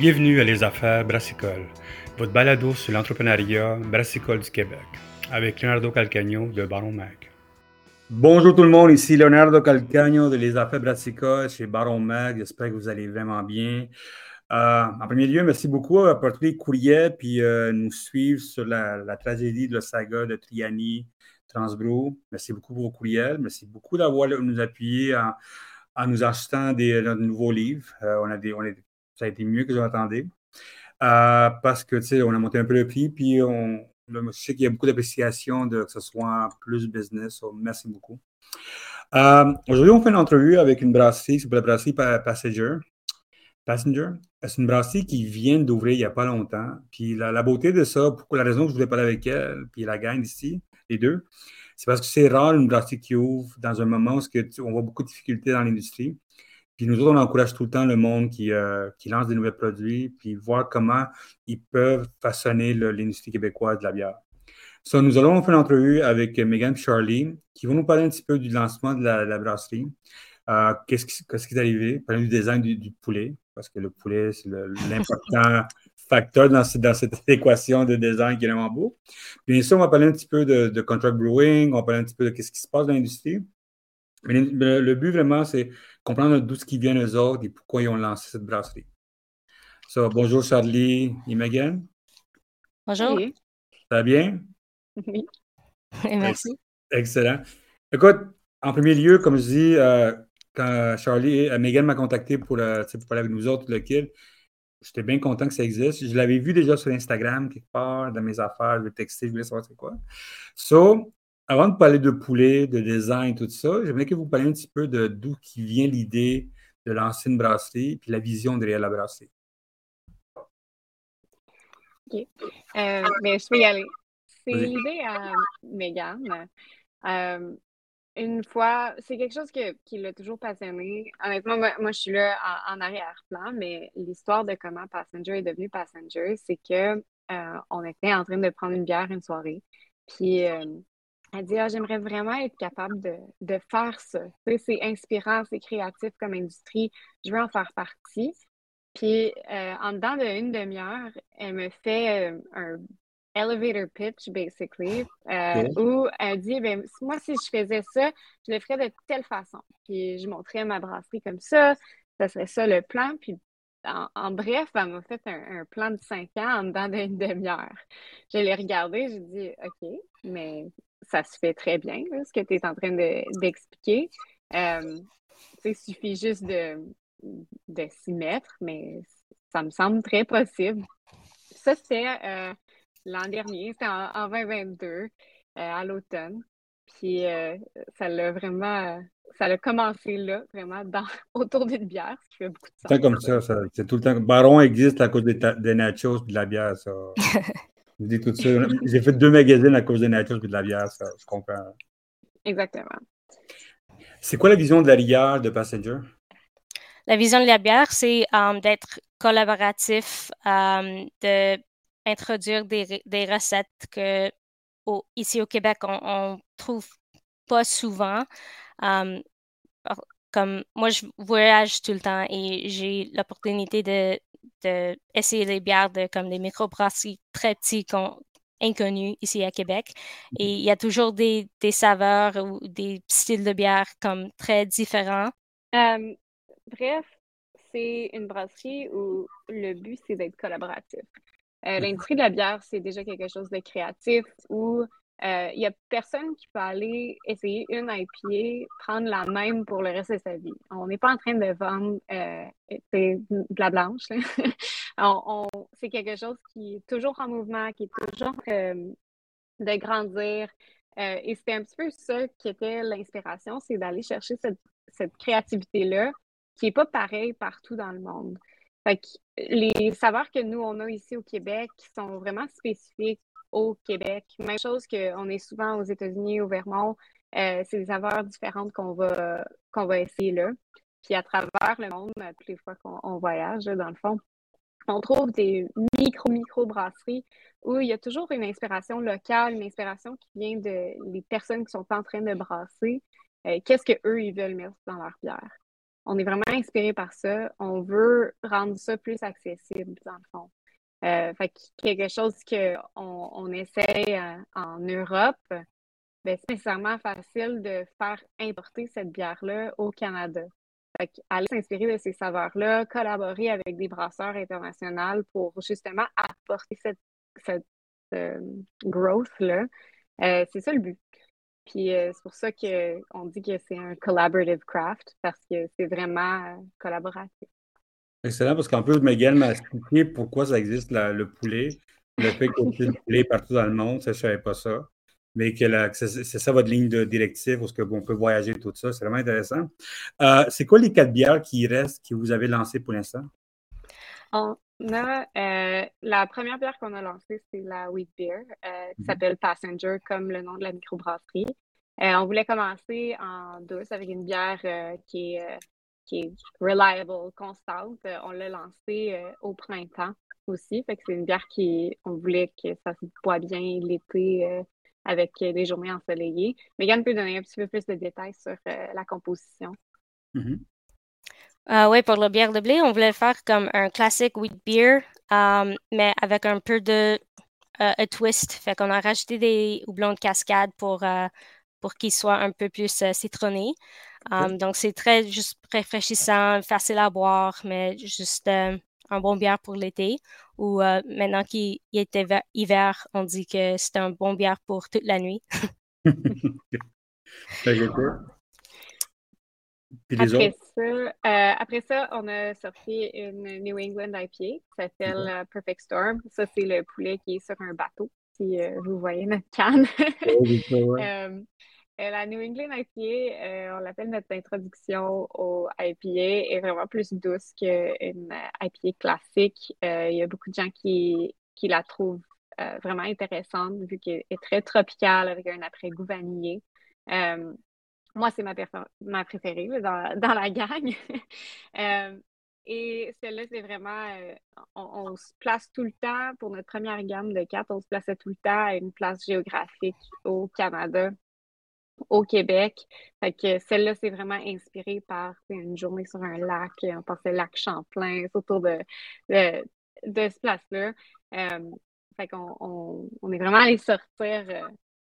Bienvenue à Les Affaires Brassicole, votre balado sur l'entrepreneuriat brassicole du Québec, avec Leonardo Calcagno de Baron Mag. Bonjour tout le monde, ici Leonardo Calcagno de Les Affaires Brassicole chez Baron Mag. J'espère que vous allez vraiment bien. Euh, en premier lieu, merci beaucoup à porter courrier puis euh, nous suivre sur la, tragédie de la saga de Triani Transbro. Merci beaucoup pour vos courriels. Merci beaucoup d'avoir nous appuyé en, nous achetant des, nouveaux livres. Euh, on a des, on ça a été mieux que j'attendais. parce que, tu sais, on a monté un peu le prix, puis on, je sais qu'il y a beaucoup d'appréciation de que ce soit plus business. merci beaucoup. Aujourd'hui, on fait une entrevue avec une brasserie, c'est la brasserie Passenger. Passenger. C'est une brasserie qui vient d'ouvrir il n'y a pas longtemps. Puis la, beauté de ça, la raison que je voulais parler avec elle, puis la gang ici, les deux, c'est parce que c'est rare une brasserie qui ouvre dans un moment où on voit beaucoup de difficultés dans l'industrie. Puis nous autres, on encourage tout le temps le monde qui, euh, qui lance des nouveaux produits, puis voir comment ils peuvent façonner l'industrie québécoise de la bière. Nous allons faire une entrevue avec Megan et Charlie, qui vont nous parler un petit peu du lancement de la, brasserie. Euh, qu'est-ce, qui, est arrivé? Parler du design du poulet, parce que le poulet, c'est l'important facteur dans, dans, cette équation de design qui est vraiment beau. Bien sûr, on va parler un petit peu de, contract brewing, on va parler un petit peu de ce qui se passe dans l'industrie. Mais le, but vraiment, c'est comprendre d'où ce qui vient eux autres et pourquoi ils ont lancé cette brasserie. So, bonjour Charlie et Megan. Bonjour. Ça va bien? Oui. Merci. Excellent. Écoute, en premier lieu, comme je dis, euh, quand Charlie et euh, Megan m'a contacté pour, euh, pour, parler avec nous autres, lequel, j'étais bien content que ça existe. Je l'avais vu déjà sur Instagram, quelque part, dans mes affaires, je vais texter, je voulais savoir c'est quoi. So, avant de parler de poulet, de design, tout ça, j'aimerais que vous parliez un petit peu de d'où qui vient l'idée de lancer une brasserie puis la vision derrière la brasserie. OK. Euh, mais je peux y aller. C'est l'idée à Megan. Euh, une fois, c'est quelque chose qui l'a toujours passionné. Honnêtement, moi, je suis là en, arrière-plan, mais l'histoire de comment Passenger est devenu Passenger, c'est que euh, on était en train de prendre une bière une soirée. Puis elle dit ah, j'aimerais vraiment être capable de, faire ça. c'est inspirant, c'est créatif comme industrie. Je veux en faire partie. Puis euh, en dedans d'une demi-heure, elle me fait un elevator pitch, basically, euh, où elle dit ben, moi, si je faisais ça, je le ferais de telle façon. Puis je montrais ma brasserie comme ça, ça serait ça le plan. Puis en, bref, elle m'a fait un, plan de cinq ans en dedans d'une demi-heure. Je l'ai regardé, j'ai dit OK, mais ça se fait très bien, ce que tu es en train d'expliquer. Euh, il suffit juste de, de s'y mettre, mais ça me semble très possible. Ça, c'est euh, l'an dernier, c'était en, 2022, euh, à l'automne. Puis euh, ça l'a vraiment, ça a commencé là, vraiment, dans, autour d'une bière, ce qui fait beaucoup de sens. C'est comme ça, c'est tout le temps. Baron existe à cause des, nachos et de la bière, ça. je dis tout ça. J'ai fait deux magazines à cause des nachos et de la bière, ça, je comprends. Exactement. C'est quoi la vision de la bière de Passenger? La vision de la bière, c'est euh, d'être collaboratif, de introduire des, des recettes que ici au Québec, on, ne trouve pas souvent. comme moi, je voyage tout le temps et j'ai l'opportunité de, de, essayer des bières de comme des microbrasseries très petits inconnus ici à Québec. Et mm-hmm. il y a toujours des, des, saveurs ou des styles de bière comme très différents. bref, c'est une brasserie où le but, c'est d'être collaboratif. Euh, l'industrie de la bière, c'est déjà quelque chose de créatif où euh, il n'y a personne qui peut aller essayer une IPA, prendre la même pour le reste de sa vie. On n'est pas en train de vendre euh, de la blanche. c'est quelque chose qui est toujours en mouvement, qui est toujours de grandir. et c'était un petit peu ça qui était l'inspiration, c'est d'aller chercher cette, cette créativité-là qui n'est pas pareille partout dans le monde les saveurs que nous, on a ici au Québec sont vraiment spécifiques au Québec. Même chose qu'on est souvent aux États-Unis, au Vermont. Euh, c'est des saveurs différentes qu'on va, qu'on va essayer là. Puis à travers le monde, toutes les fois qu'on voyage, dans le fond, on trouve des micro-micro-brasseries où il y a toujours une inspiration locale, une inspiration qui vient de les personnes qui sont en train de brasser. Euh, qu'est-ce qu'eux, ils veulent mettre dans leur bière? on est vraiment inspiré par ça. On veut rendre ça plus accessible, dans le fond. Euh, fait quelque chose qu'on on essaie euh, en Europe, ben, c'est nécessairement facile de faire importer cette bière-là au Canada. Fait aller s'inspirer de ces saveurs-là, collaborer avec des brasseurs internationaux pour justement apporter cette, euh, growth-là. c'est ça le but. Puis c'est pour ça qu'on dit que c'est un collaborative craft parce que c'est vraiment collaboratif. Excellent, parce qu'en plus, Megan m'a expliqué pourquoi ça existe le poulet. Le fait qu'il y ait du poulet partout dans le monde, ça, je ne savais pas ça. Mais que c'est ça votre ligne de directive, parce qu'on peut voyager tout ça. C'est vraiment intéressant. Euh, c'est quoi les quatre bières qui restent, que vous avez lancées pour l'instant? On a euh, la première bière qu'on a lancée, c'est la Wheat Beer, euh, qui mm-hmm. s'appelle Passenger, comme le nom de la microbrasserie. on voulait commencer en douce avec une bière qui est qui est reliable, constante. Euh, on l'a lancé euh, au printemps aussi. Fait que c'est une bière qui, on voulait que ça se boit bien l'été euh, avec des journées ensoleillées. Megan peut donner un petit peu plus de détails sur la composition. Mm-hmm. oui, pour la bière de blé, on voulait faire comme un classique wheat beer, mais avec un peu de twist. Fait qu'on a rajouté des houblons de cascade pour, pour qu'ils soient un peu plus citronnés. Um, donc, c'est très juste rafraîchissant, facile à boire, mais juste euh, un bon bière pour l'été. Ou euh, maintenant qu'il est hiver, on dit que c'est un bon bière pour toute la nuit. après, ça, euh, après ça, on a sorti une New England IPA qui s'appelle Perfect Storm. Ça, c'est le poulet qui est sur un bateau, si vous voyez notre canne. Euh, la New England IPA, euh, on l'appelle notre introduction au IPA, est vraiment plus douce qu'une IPA classique. Euh, il y a beaucoup de gens qui, qui la trouvent vraiment intéressante vu qu'elle est très tropicale avec un après-goût vanillé. moi, c'est ma, préférée dans, dans, la gang. Et celle-là, c'est vraiment, on, se place tout le temps, pour notre première gamme de quatre, on se plaçait tout le temps à une place géographique au Canada au Québec. Fait que celle-là, c'est vraiment inspiré par une journée sur un lac. On pensait lac Champlain, autour de, de, de ce place-là. Euh, fait qu'on on, est vraiment allé sortir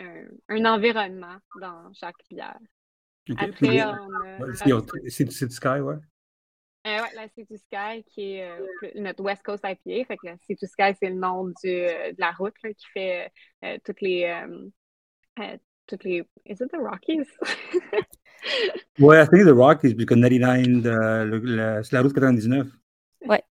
euh, un, environnement dans chaque bière. Après, on a. C'est Sky, ouais? Euh, ouais, la City Sky, qui est notre West Coast IPA. Fait que la City Sky, c'est le nom du, de la route qui fait toutes les, les. Is it the Rockies? ouais, I think the Rockies, because 99, euh, c'est la route 99. Ouais.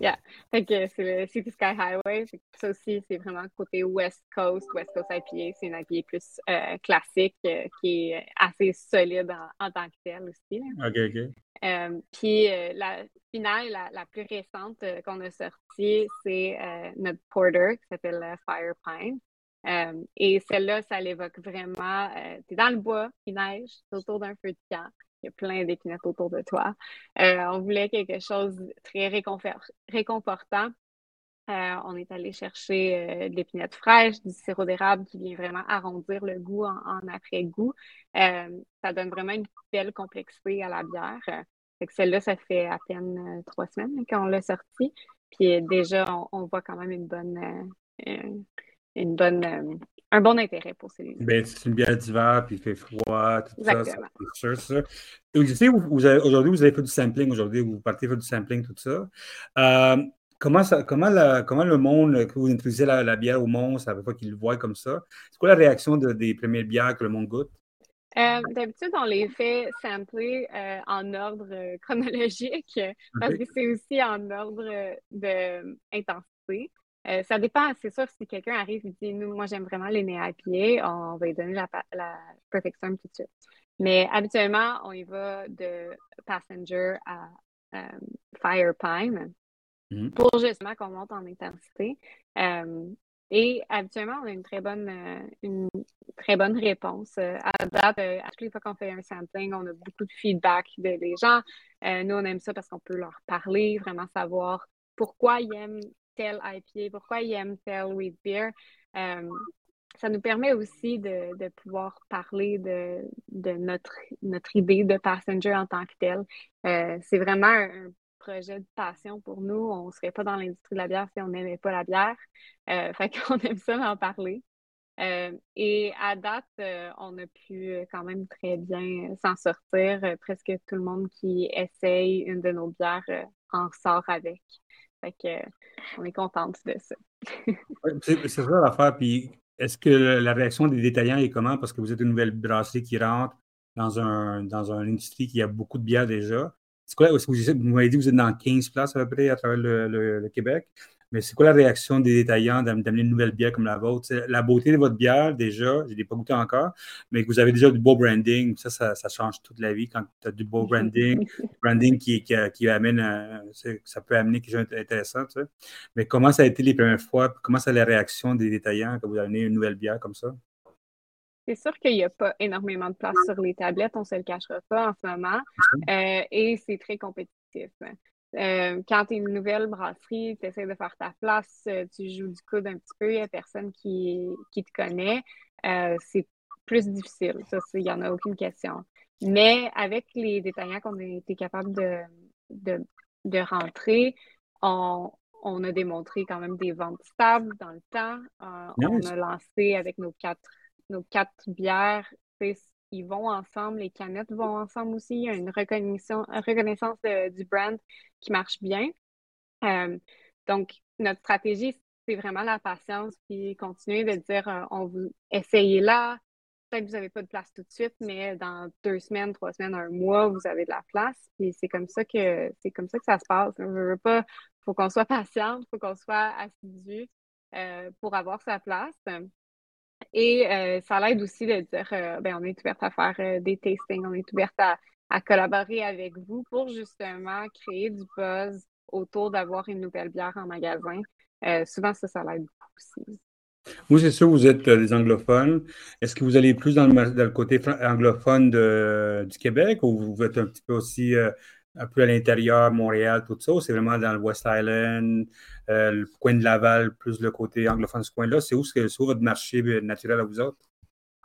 Yeah. Fait que c'est le City Sky Highway. Ça aussi, c'est vraiment côté West Coast, West Coast IPA. C'est une IPA plus euh, classique euh, qui est assez solide en, tant que telle aussi. OK, OK. puis la finale, la, la plus récente qu'on a sortie, c'est notre porter qui s'appelle Fire Pine. Euh, et celle-là, ça l'évoque vraiment. Euh, tu es dans le bois, il neige, tu autour d'un feu de camp, il y a plein d'épinettes autour de toi. Euh, on voulait quelque chose de très réconfortant. on est allé chercher de l'épinette fraîche, du sirop d'érable qui vient vraiment arrondir le goût en, après-goût. ça donne vraiment une belle complexité à la bière. celle-là, ça fait à peine trois semaines qu'on l'a sortie. Puis déjà, on, on, voit quand même une bonne une bonne, euh, un bon intérêt pour ces ben, c'est une bière d'hiver, puis il fait froid, tout ça, c'est sûr, ça. vous, aujourd'hui, vous avez fait du sampling, aujourd'hui, vous partez faire du sampling, tout ça. Euh, comment, ça comment, la, comment le monde, que vous introduisez la, bière au monde, ça veut pas qu'il le voit comme ça, c'est quoi la réaction des premières bières que le monde goûte? Euh, d'habitude, on les fait sampler en ordre chronologique parce que c'est aussi en ordre d'intensité. Euh, ça dépend, c'est sûr, si quelqu'un arrive et dit Nous, moi, j'aime vraiment les nez à pied, on va lui donner la, la Perfect Storm tout de suite. Mais habituellement, on y va de Passenger à euh, Fire Pine mm-hmm. pour justement qu'on monte en intensité. Euh, et habituellement, on a une très bonne, une très bonne réponse. À date, à toutes les fois qu'on fait un sampling, on a beaucoup de feedback des gens. nous, on aime ça parce qu'on peut leur parler, vraiment savoir pourquoi ils aiment pourquoi ils aiment tel wheat beer. Euh, ça nous permet aussi de, pouvoir parler de, notre, idée de Passenger en tant que tel. Euh, c'est vraiment un, projet de passion pour nous. On ne serait pas dans l'industrie de la bière si on n'aimait pas la bière. Euh, fait qu'on aime ça d'en parler. Euh, et à date, on a pu quand même très bien s'en sortir. presque tout le monde qui essaye une de nos bières en sort avec. Fait que, on est contente de ça. c'est ça l'affaire. Puis est-ce que la réaction des détaillants est comment? Parce que vous êtes une nouvelle brasserie qui rentre dans, un, dans une industrie qui a beaucoup de bières déjà. C'est quoi? Vous, m'avez dit que vous êtes dans 15 places à peu près à travers le Québec. Mais c'est quoi la réaction des détaillants d'amener une nouvelle bière comme la vôtre? la beauté de votre bière, déjà, je ne l'ai pas goûté encore, mais que vous avez déjà du beau branding, ça, ça, change toute la vie quand tu as du beau branding, branding qui, qui, amène, ça peut amener quelque chose d'intéressant. Mais comment ça a été les premières fois? Comment c'est la réaction des détaillants quand vous amenez une nouvelle bière comme ça? C'est sûr qu'il n'y a pas énormément de place sur les tablettes, on ne se le cachera pas en ce moment, euh, et c'est très compétitif. Euh, quand tu es une nouvelle brasserie, tu essaies de faire ta place, euh, tu joues du coude un petit peu, il n'y a personne qui, qui te connaît. Euh, c'est plus difficile, ça, il n'y en a aucune question. Mais avec les détaillants qu'on a été capable de, de, rentrer, on, on, a démontré quand même des ventes stables dans le temps. On a lancé avec nos quatre, nos quatre bières ils vont ensemble, les canettes vont ensemble aussi. Il y a une reconnaissance, reconnaissance du brand qui marche bien. Euh, donc, notre stratégie, c'est vraiment la patience, puis continuer de dire euh, on vous essayez là. Peut-être que vous n'avez pas de place tout de suite, mais dans deux semaines, trois semaines, un mois, vous avez de la place. Puis c'est comme ça que c'est comme ça que ça se passe. Il ne pas. faut qu'on soit patiente, il faut qu'on soit assidu euh, pour avoir sa place. Et euh, ça l'aide aussi de dire, euh, ben, on est ouverte à faire euh, des tastings, on est ouverte à, collaborer avec vous pour justement créer du buzz autour d'avoir une nouvelle bière en magasin. souvent, ça, ça l'aide beaucoup aussi. Vous, c'est sûr, vous êtes des anglophones. Est-ce que vous allez plus dans le, côté anglophone du Québec ou vous êtes un petit peu aussi un peu à l'intérieur, Montréal, tout ça, c'est vraiment dans le West Island, euh, le coin de Laval, plus le côté anglophone ce coin-là? C'est où, où votre marché naturel à vous autres?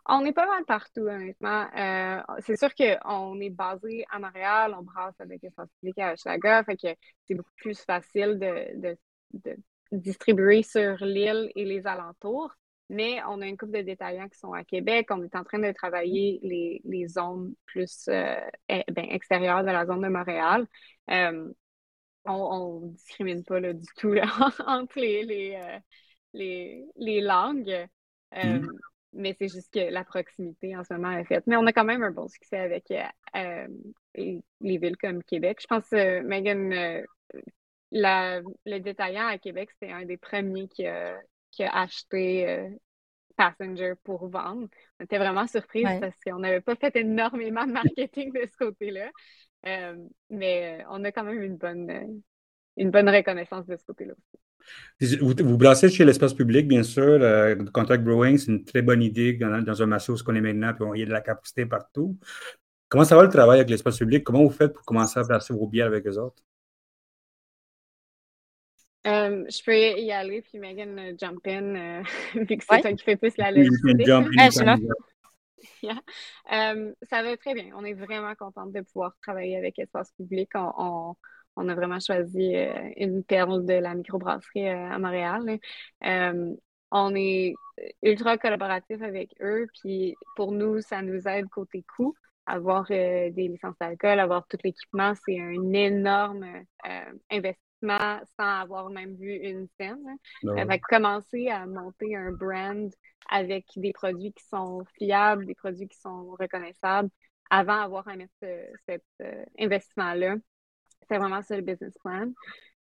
On est pas mal partout, honnêtement. Euh, c'est sûr qu'on est basé à Montréal, on brasse avec Espace public à Hochelaga, fait que c'est beaucoup plus facile de distribuer sur l'île et les alentours. Mais on a une couple de détaillants qui sont à Québec. On est en train de travailler les, zones plus euh, eh, ben, extérieures de la zone de Montréal. Euh, on ne discrimine pas du tout entre les, euh, les, les, langues. Mm-hmm. Mais c'est juste que la proximité en ce moment est faite. Mais on a quand même un bon succès avec les villes comme Québec. Je pense Megan, le détaillant à Québec, c'était un des premiers qui a, qui a acheté euh, Passenger pour vendre. On était vraiment surprise parce qu'on n'avait pas fait énormément de marketing de ce côté-là. Euh, mais euh, on a quand même une bonne, une bonne reconnaissance de ce côté-là aussi. Vous, vous brassez chez l'espace public, bien sûr. Contact Brewing, c'est une très bonne idée dans, un marché où on est maintenant, puis il y a de la capacité partout. Comment ça va le travail avec l'espace public? Comment vous faites pour commencer à brasser vos bières avec eux autres? Euh, je peux y aller, puis Megan euh, jump in, euh, vu que c'est toi qui fais plus la logistique. ça va très bien. On est vraiment contente de pouvoir travailler avec Espace Public. On, on, a vraiment choisi une perle de la microbrasserie à Montréal. on est ultra collaboratif avec eux, puis pour nous, ça nous aide côté coût. Avoir des licences d'alcool, avoir tout l'équipement, c'est un énorme investissement sans avoir même vu une scène. Hein. Ben commencer à monter un brand avec des produits qui sont fiables, des produits qui sont reconnaissables, avant d'avoir à mettre cet euh, investissement-là. C'est vraiment ça le business plan.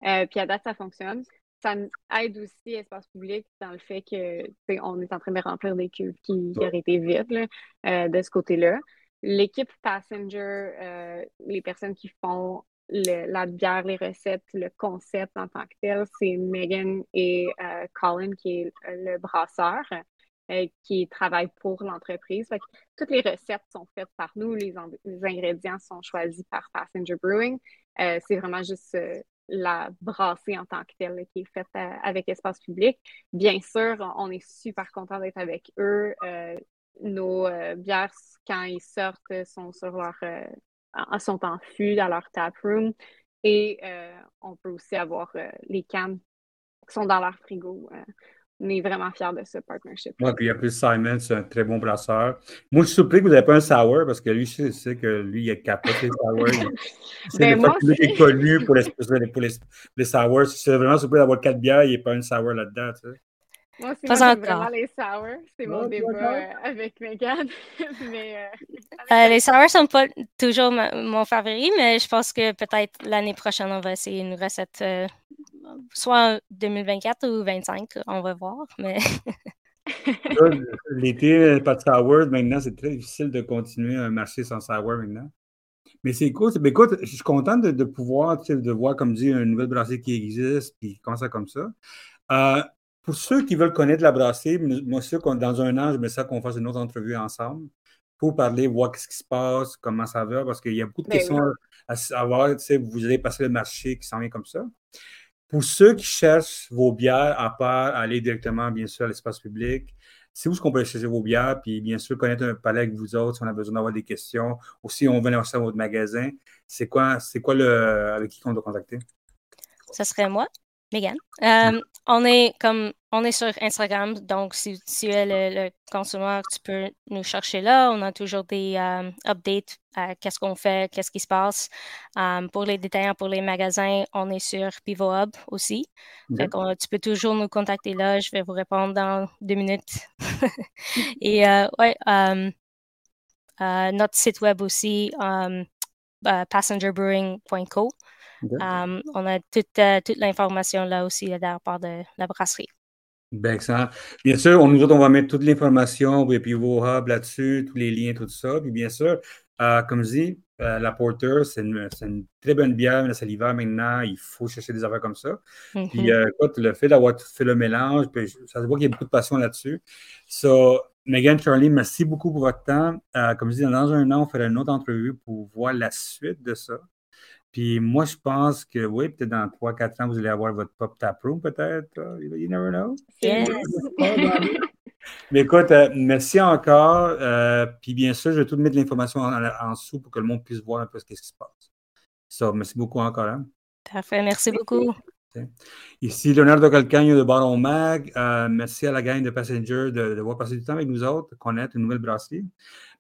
Euh, puis à date, ça fonctionne. Ça aide aussi Espace Public dans le fait que on est en train de remplir des cuves qui, auraient été vides euh, de ce côté-là. L'équipe Passenger, les personnes qui font la bière, les recettes, le concept en tant que tel, c'est Megan et euh, Colin qui est le brasseur euh, qui travaille pour l'entreprise. Toutes les recettes sont faites par nous, les, ingrédients sont choisis par Passenger Brewing. Euh, c'est vraiment juste la brassée en tant que telle qui est faite avec espace public. Bien sûr, on est super content d'être avec eux. nos bières, quand ils sortent, sont sur leur sont en fût dans leur tap room. Et on peut aussi avoir les cannes qui sont dans leur frigo on est vraiment fiers de ce partnership. Oui, puis il y a plus Simon, c'est un très bon brasseur. Moi, je suis surpris que vous n'avez pas un sour parce que lui, je sais que lui, il est capable les sours. c'est ben le qu'il est connu pour les, pour les, les sours. Je suis vraiment surpris d'avoir quatre bières, il n'y a pas un sour là-dedans. Tu sais. Moi aussi, moi, j'aime vraiment les sours. C'est mon débat euh, avec Megan. mais, euh, euh, les sours sont pas toujours mon favori, mais je pense que peut-être l'année prochaine, on va essayer une recette soit 2024 ou 2025, on va voir. Mais... L'été, pas de sour. Maintenant, c'est très difficile de continuer un marché sans sour maintenant. Mais c'est cool. Mais écoute, je suis content de, pouvoir, de voir, comme dit, une nouvelle brasserie qui existe, puis comment ça comme ça. Pour ceux qui veulent connaître la brasserie, moi, sûr que dans un an, je me ça qu'on fasse une autre entrevue ensemble pour parler, voir ce qui se passe, comment ça va, parce qu'il y a beaucoup de ben questions à savoir. Vous allez passer le marché qui s'en vient comme ça. Pour ceux qui cherchent vos bières, à part aller directement, bien sûr, à l'espace public, c'est où est-ce qu'on peut chercher vos bières, puis bien sûr, connaître un palais avec vous autres si on a besoin d'avoir des questions, ou si on veut aller à votre magasin, c'est quoi, c'est quoi le, avec qui on doit contacter? Ça serait moi. Megan? Euh, on est comme on est sur Instagram, donc si, tu es le, consommateur, tu peux nous chercher là. On a toujours des euh, updates à qu'est-ce qu'on fait, qu'est-ce qui se passe. Euh, pour les détaillants, pour les magasins, on est sur Pivo Hub aussi. tu peux toujours nous contacter là. Je vais vous répondre dans deux minutes. Et ouais, notre site web aussi, passengerbrewing.co. Um, on a toute, euh, toute l'information là aussi de la part de la brasserie. Bien, excellent. Bien sûr, on, nous autres, on va mettre toute l'information et puis vos hubs là-dessus, tous les liens, tout ça. Puis bien sûr, euh, comme je dis, euh, la Porter, c'est une, une, très bonne bière, mais c'est l'hiver maintenant, il faut chercher des affaires comme ça. Puis mm-hmm. écoute, le fait d'avoir fait le mélange, puis ça se voit qu'il y a beaucoup de passion là-dessus. So, Megan, Charlie, merci beaucoup pour votre temps. comme je dis, dans un an, on fera une autre entrevue pour voir la suite de ça. Puis moi, je pense que oui, peut-être dans 3-4 ans, vous allez avoir votre pop tap room, peut-être. You never know. Yes. Mais écoute, euh, merci encore. Euh, puis bien sûr, je vais tout mettre l'information en, dessous pour que le monde puisse voir un peu ce qui se passe. So, merci beaucoup encore. Hein. Parfait, merci beaucoup. Ici Leonardo Calcagno de Baron Mag. Euh, merci à la gang de Passenger de, de voir passer du temps avec nous autres, connaître une nouvelle brasserie.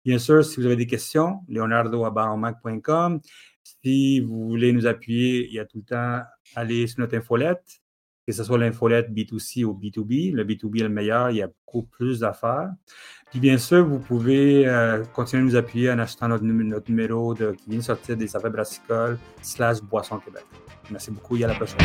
Bien sûr, si vous avez des questions, leonardo à baronmag.com. Si vous voulez nous appuyer, il y a tout le temps, allez sur notre infolette, que ce soit l'infolette B2C ou B2B. Le B2B est le meilleur, il y a beaucoup plus d'affaires. Puis bien sûr, vous pouvez euh, continuer à nous appuyer en achetant notre, numéro de, qui vient de sortir des affaires brassicoles slash boisson Québec. Merci beaucoup et à la prochaine.